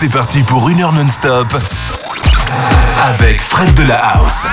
C'est parti pour une heure non-stop avec Fred de la House.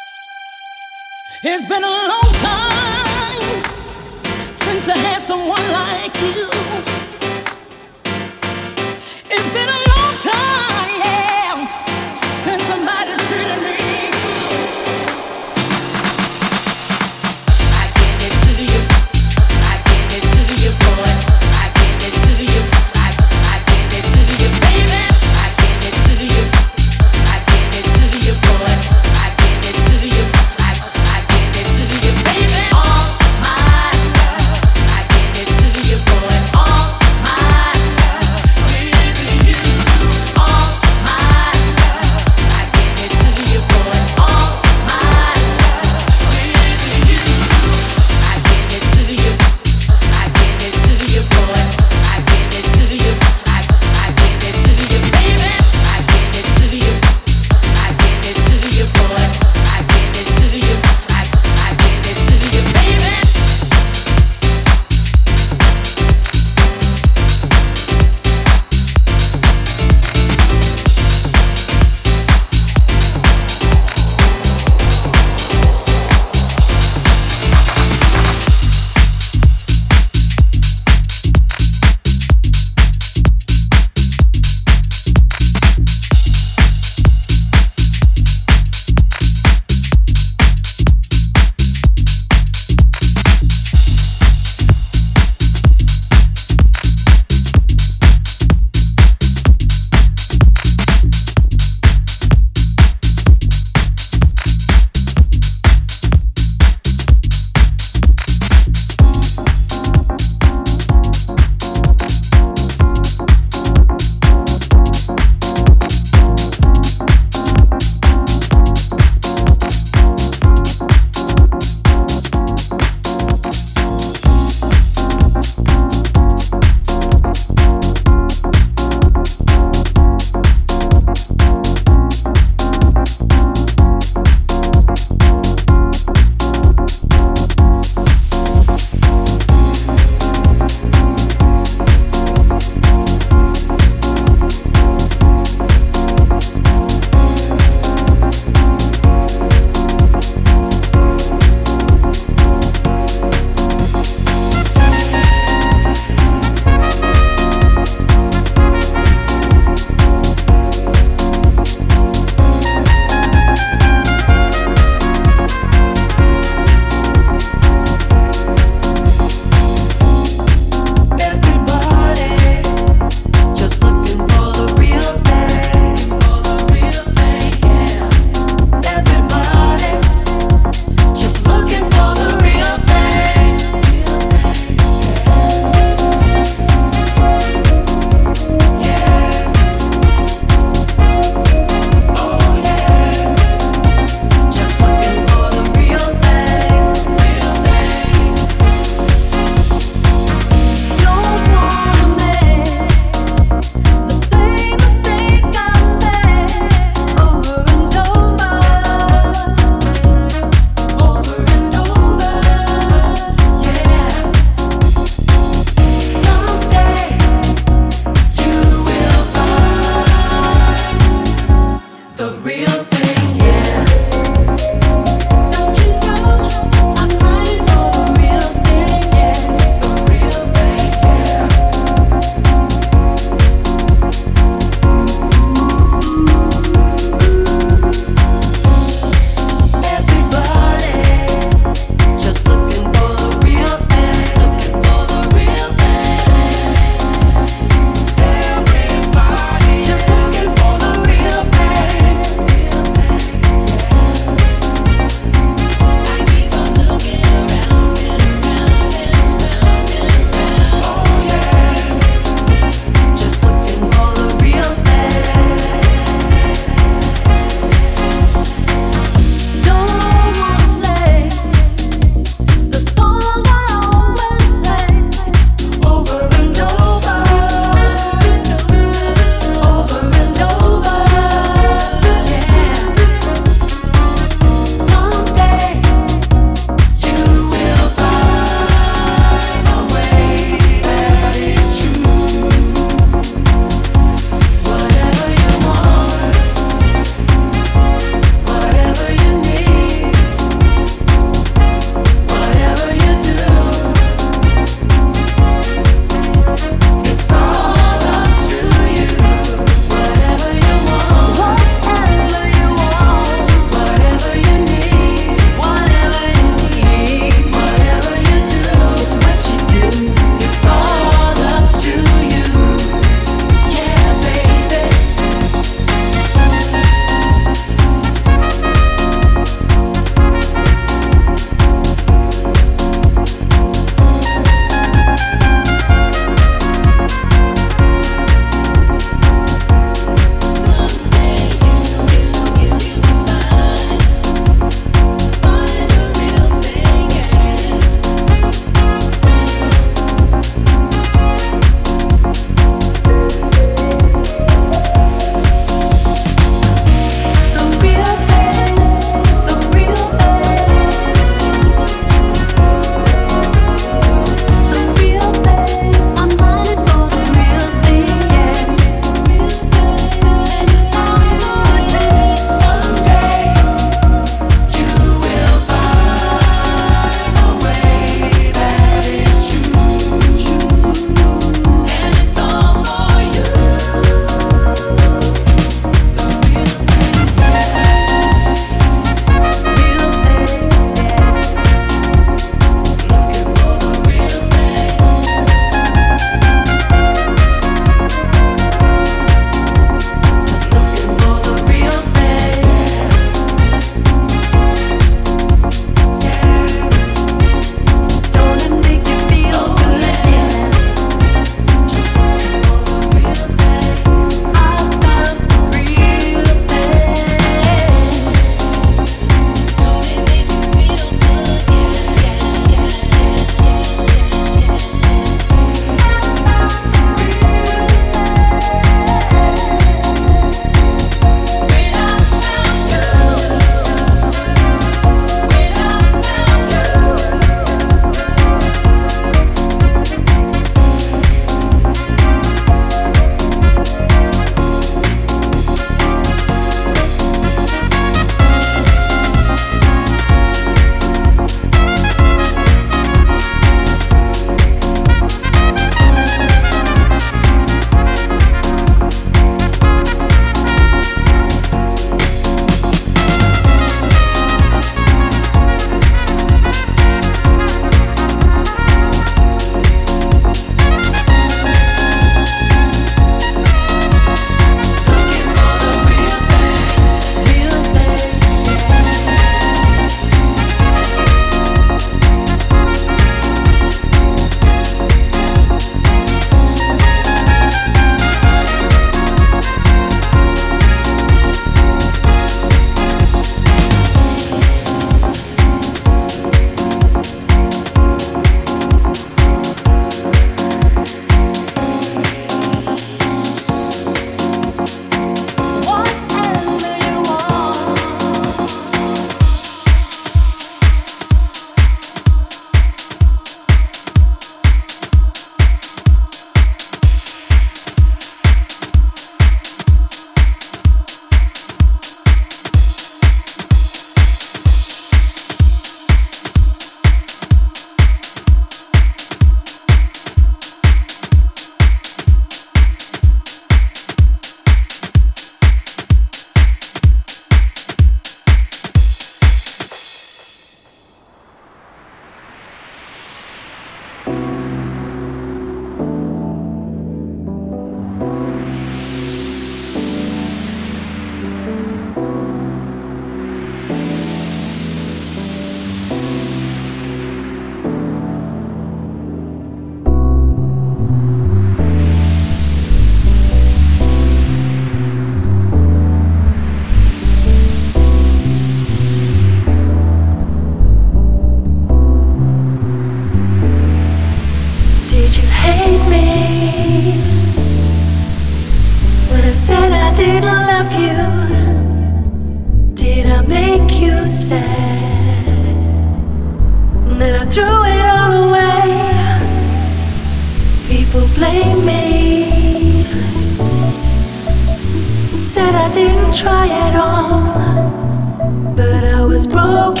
was broken.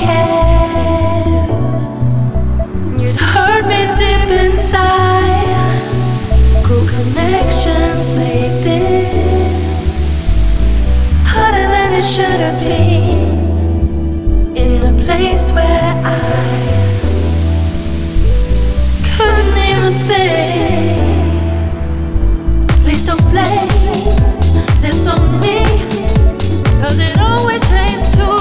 You'd hurt me deep inside. Cool connections made this harder than it should have been. In a place where I couldn't even think. Please don't blame this on me. Cause it always takes two